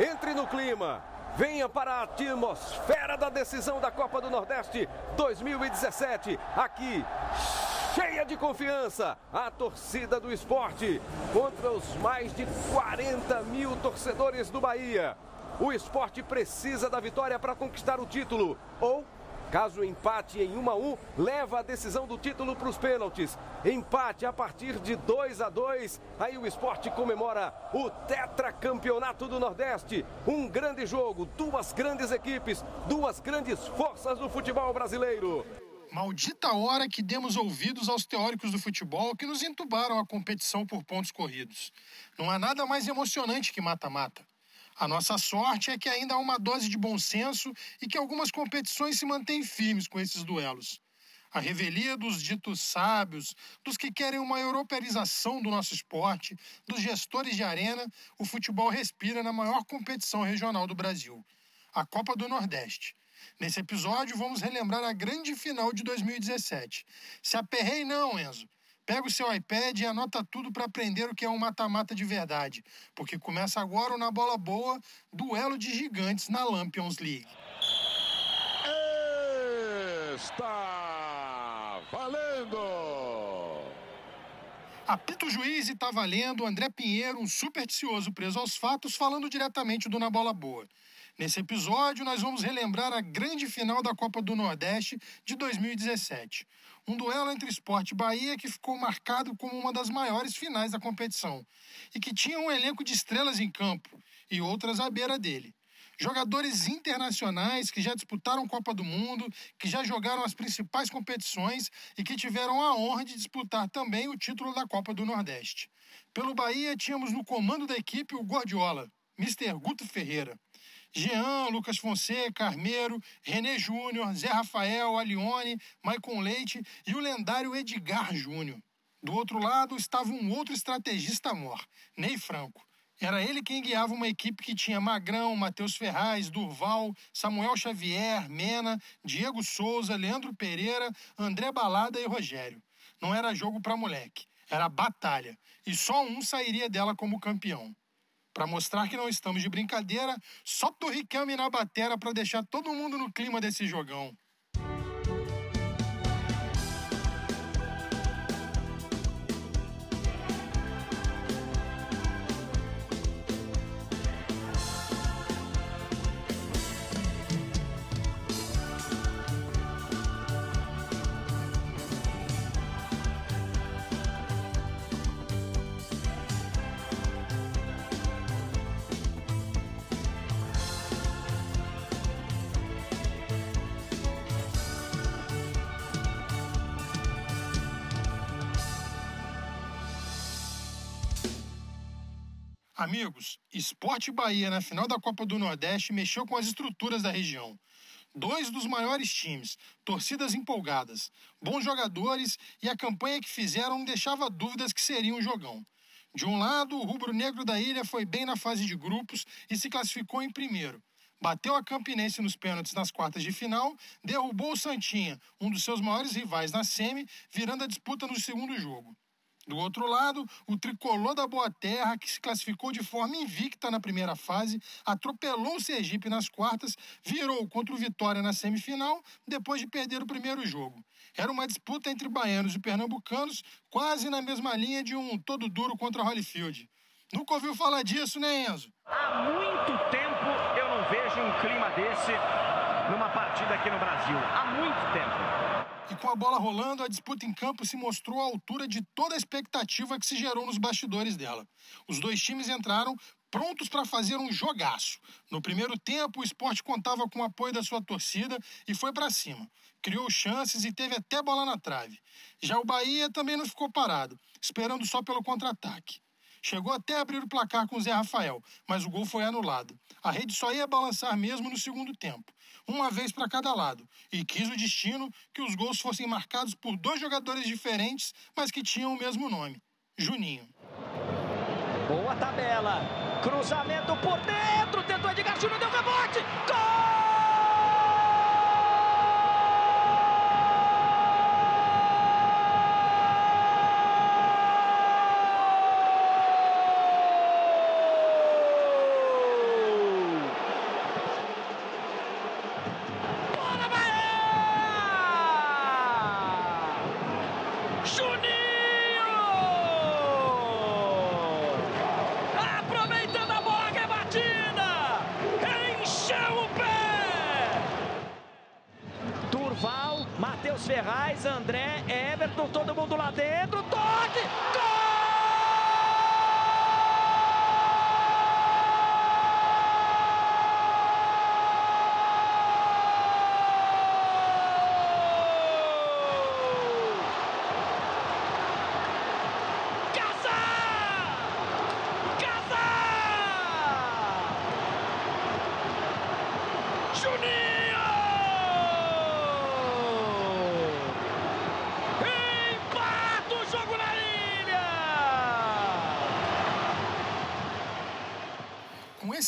Entre no clima. Venha para a atmosfera da decisão da Copa do Nordeste 2017. Aqui, cheia de confiança, a torcida do esporte contra os mais de 40 mil torcedores do Bahia. O esporte precisa da vitória para conquistar o título ou Caso empate em 1 a 1, leva a decisão do título para os pênaltis. Empate a partir de 2 a 2, aí o esporte comemora o tetracampeonato do Nordeste. Um grande jogo, duas grandes equipes, duas grandes forças do futebol brasileiro. Maldita hora que demos ouvidos aos teóricos do futebol que nos entubaram a competição por pontos corridos. Não há nada mais emocionante que mata-mata. A nossa sorte é que ainda há uma dose de bom senso e que algumas competições se mantêm firmes com esses duelos. A revelia dos ditos sábios, dos que querem uma europeização do nosso esporte, dos gestores de arena, o futebol respira na maior competição regional do Brasil, a Copa do Nordeste. Nesse episódio, vamos relembrar a grande final de 2017. Se aperrei não, Enzo. Pega o seu iPad e anota tudo para aprender o que é um mata-mata de verdade, porque começa agora o Na Bola Boa, duelo de gigantes na Lampions League. Está valendo! Apita o juiz e tá valendo André Pinheiro, um supersticioso preso aos fatos, falando diretamente do Na Bola Boa. Nesse episódio, nós vamos relembrar a grande final da Copa do Nordeste de 2017. Um duelo entre Esporte e Bahia que ficou marcado como uma das maiores finais da competição e que tinha um elenco de estrelas em campo e outras à beira dele. Jogadores internacionais que já disputaram Copa do Mundo, que já jogaram as principais competições e que tiveram a honra de disputar também o título da Copa do Nordeste. Pelo Bahia, tínhamos no comando da equipe o Guardiola, Mr. Guto Ferreira. Jean, Lucas Fonseca, Armeiro, René Júnior, Zé Rafael, Alione, Maicon Leite e o lendário Edgar Júnior. Do outro lado estava um outro estrategista mor, Ney Franco. Era ele quem guiava uma equipe que tinha Magrão, Matheus Ferraz, Durval, Samuel Xavier, Mena, Diego Souza, Leandro Pereira, André Balada e Rogério. Não era jogo para moleque, era batalha. E só um sairia dela como campeão. Para mostrar que não estamos de brincadeira, só do Riquelme na batera para deixar todo mundo no clima desse jogão. Amigos, Esporte Bahia na final da Copa do Nordeste mexeu com as estruturas da região. Dois dos maiores times, torcidas empolgadas, bons jogadores e a campanha que fizeram não deixava dúvidas que seria um jogão. De um lado, o rubro-negro da ilha foi bem na fase de grupos e se classificou em primeiro. Bateu a Campinense nos pênaltis nas quartas de final, derrubou o Santinha, um dos seus maiores rivais na semi, virando a disputa no segundo jogo. Do outro lado, o tricolor da Boa Terra, que se classificou de forma invicta na primeira fase, atropelou o Sergipe nas quartas, virou contra o Vitória na semifinal, depois de perder o primeiro jogo. Era uma disputa entre baianos e pernambucanos, quase na mesma linha de um todo duro contra Holyfield. Nunca ouviu falar disso, né, Enzo? Há muito tempo eu não vejo um clima desse numa partida aqui no Brasil. Há muito tempo. E com a bola rolando, a disputa em campo se mostrou à altura de toda a expectativa que se gerou nos bastidores dela. Os dois times entraram prontos para fazer um jogaço. No primeiro tempo, o esporte contava com o apoio da sua torcida e foi para cima. Criou chances e teve até bola na trave. Já o Bahia também não ficou parado, esperando só pelo contra-ataque. Chegou até a abrir o placar com Zé Rafael, mas o gol foi anulado. A rede só ia balançar mesmo no segundo tempo, uma vez para cada lado, e quis o destino que os gols fossem marcados por dois jogadores diferentes, mas que tinham o mesmo nome: Juninho. Boa tabela, cruzamento por dentro, tentou Edgar Júnior, deu rebote, gol! Ferraz, André, Everton, todo mundo lá dentro. Toque! Gol!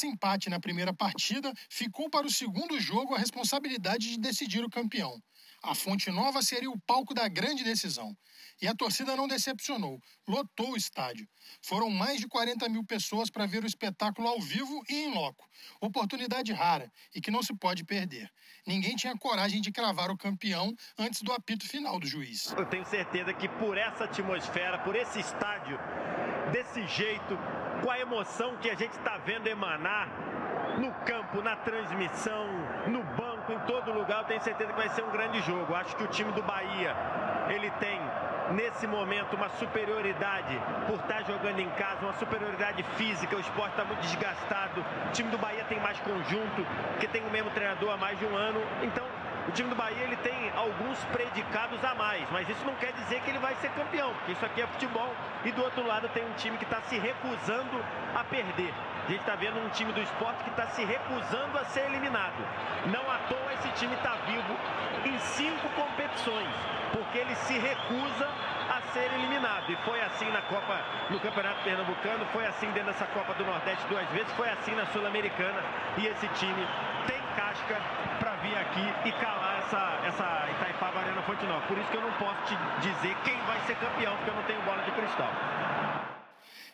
Esse empate na primeira partida, ficou para o segundo jogo a responsabilidade de decidir o campeão. A Fonte Nova seria o palco da grande decisão. E a torcida não decepcionou, lotou o estádio. Foram mais de 40 mil pessoas para ver o espetáculo ao vivo e em loco. Oportunidade rara e que não se pode perder. Ninguém tinha coragem de cravar o campeão antes do apito final do juiz. Eu tenho certeza que por essa atmosfera, por esse estádio, desse jeito, com a emoção que a gente está vendo emanar no campo, na transmissão, no banco, em todo lugar, eu tenho certeza que vai ser um grande jogo. Acho que o time do Bahia, ele tem nesse momento uma superioridade por estar jogando em casa, uma superioridade física, o esporte está muito desgastado, o time do Bahia tem mais conjunto, que tem o mesmo treinador há mais de um ano, então o time do Bahia ele tem alguns predicados a mais, mas isso não quer dizer que ele vai ser campeão, porque isso aqui é futebol. E do outro lado tem um time que está se recusando a perder. A gente está vendo um time do esporte que está se recusando a ser eliminado. Não à toa esse time está vivo em cinco competições, porque ele se recusa a ser eliminado. E foi assim na Copa, no Campeonato Pernambucano, foi assim dentro dessa Copa do Nordeste duas vezes, foi assim na Sul-Americana. E esse time tem casca vir aqui e calar essa, essa Itaipava Arena Fonte Nova. Por isso que eu não posso te dizer quem vai ser campeão, porque eu não tenho bola de cristal.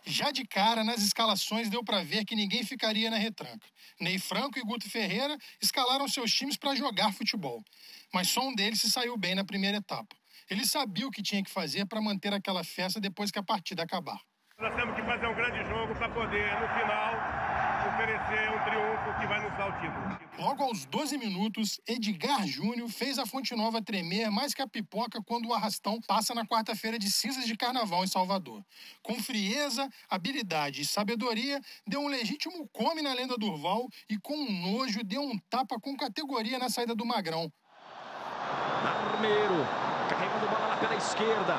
Já de cara, nas escalações, deu para ver que ninguém ficaria na retranca. Ney Franco e Guto Ferreira escalaram seus times para jogar futebol. Mas só um deles se saiu bem na primeira etapa. Ele sabia o que tinha que fazer para manter aquela festa depois que a partida acabar. Nós temos que fazer um grande jogo para poder, no final, oferecer um triunfo que vai nos dar o título. Logo aos 12 minutos, Edgar Júnior fez a Fonte Nova tremer mais que a pipoca quando o arrastão passa na quarta-feira de cinzas de carnaval em Salvador. Com frieza, habilidade e sabedoria, deu um legítimo come na lenda Durval e com um nojo deu um tapa com categoria na saída do Magrão. Armeiro carregando bola lá pela esquerda.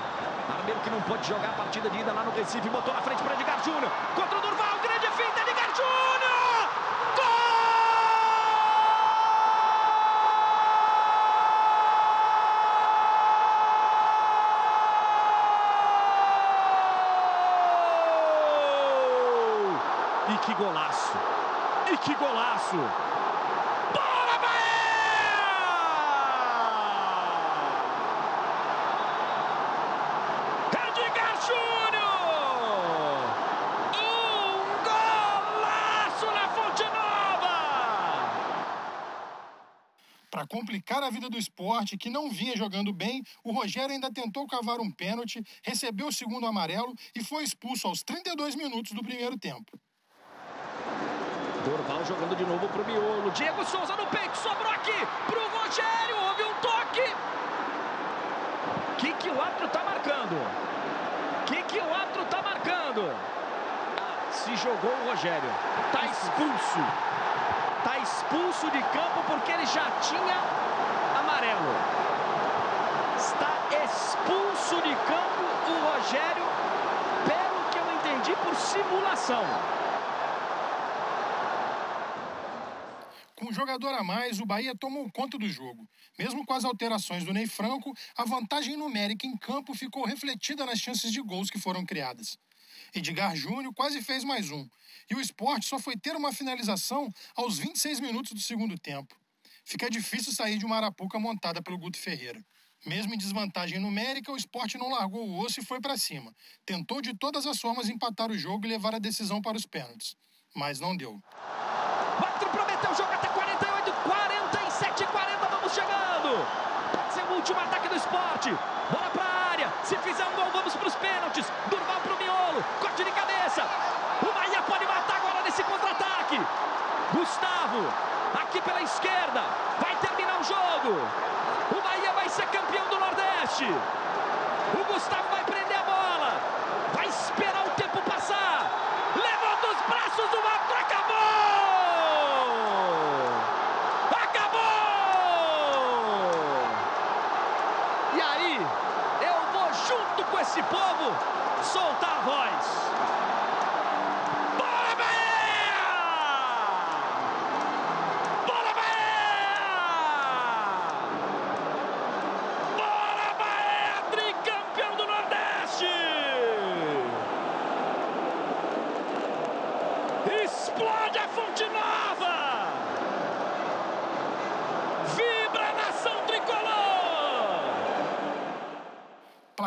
Armeiro que não pode jogar a partida de ida lá no Recife, botou na frente para Edgar Júnior. Contra o Durval, grande finta, Edgar Júnior! Gol! E que golaço! E que golaço! Para complicar a vida do esporte, que não vinha jogando bem, o Rogério ainda tentou cavar um pênalti, recebeu o segundo amarelo e foi expulso aos 32 minutos do primeiro tempo. Dorval jogando de novo pro miolo. Diego Souza no peito, sobrou aqui pro Rogério. Houve um toque. Que, o árbitro tá marcando? Que, o árbitro tá marcando? Ah, se jogou o Rogério. Tá expulso. Está expulso de campo porque ele já tinha amarelo. Está expulso de campo o Rogério, pelo que eu entendi, por simulação. Com um jogador a mais, o Bahia tomou conta do jogo. Mesmo com as alterações do Ney Franco, a vantagem numérica em campo ficou refletida nas chances de gols que foram criadas. Edgar Júnior quase fez mais um. E o esporte só foi ter uma finalização aos 26 minutos do segundo tempo. Fica difícil sair de uma arapuca montada pelo Guto Ferreira. Mesmo em desvantagem numérica, o esporte não largou o osso e foi para cima. Tentou de todas as formas empatar o jogo e levar a decisão para os pênaltis. Mas não deu. Prometeu o jogo até chegando. Pode ser o último ataque do esporte. Bola para a área. Se fizer um gol, vamos para os pênaltis. Durval para o miolo. Corte de cabeça. O Bahia pode matar agora nesse contra-ataque. Gustavo, aqui pela esquerda. Vai terminar o jogo. O Bahia vai ser campeão do Nordeste. O Gustavo vai prender a bola. Vai esperar o tempo passar. Levanta os braços do árbitro. Acabou! Acabou! E aí, eu vou junto com esse povo soltar a voz. Bora, Bahia! Bora, Bahia! Bora, Bahia! Tricampeão do Nordeste! Explode a Fonte Nova! Vibra a nação tricolor!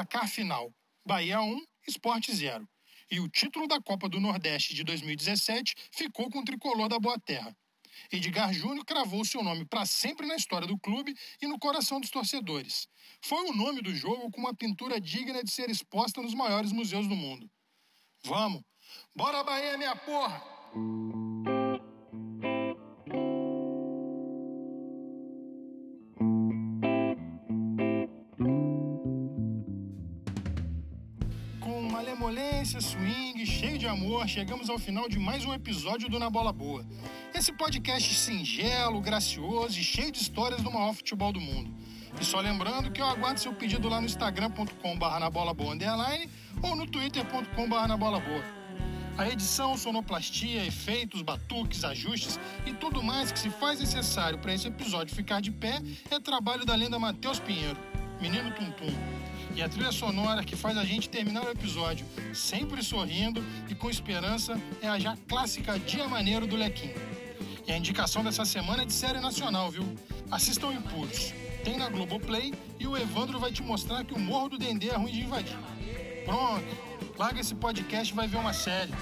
Placar final: Bahia 1, Esporte 0. E o título da Copa do Nordeste de 2017 ficou com o tricolor da Boa Terra. Edgar Júnior cravou seu nome para sempre na história do clube e no coração dos torcedores. Foi o nome do jogo com uma pintura digna de ser exposta nos maiores museus do mundo. Vamos! Bora Bahia, minha porra! Amor, chegamos ao final de mais um episódio do Na Bola Boa. Esse podcast singelo, gracioso e cheio de histórias do maior futebol do mundo. E só lembrando que eu aguardo seu pedido lá no instagram.com.br na bola boa ou no twitter.com.br na bola boa. A edição, sonoplastia, efeitos, batuques, ajustes e tudo mais que se faz necessário para esse episódio ficar de pé é trabalho da lenda Matheus Pinheiro, Menino Tuntum. E a trilha sonora que faz a gente terminar o episódio sempre sorrindo e com esperança é a já clássica Dia Maneiro do Lequim. E a indicação dessa semana é de série nacional, viu? Assistam Impuros. Tem na Globoplay e o Evandro vai te mostrar que o Morro do Dendê é ruim de invadir. Pronto, larga esse podcast e vai ver uma série.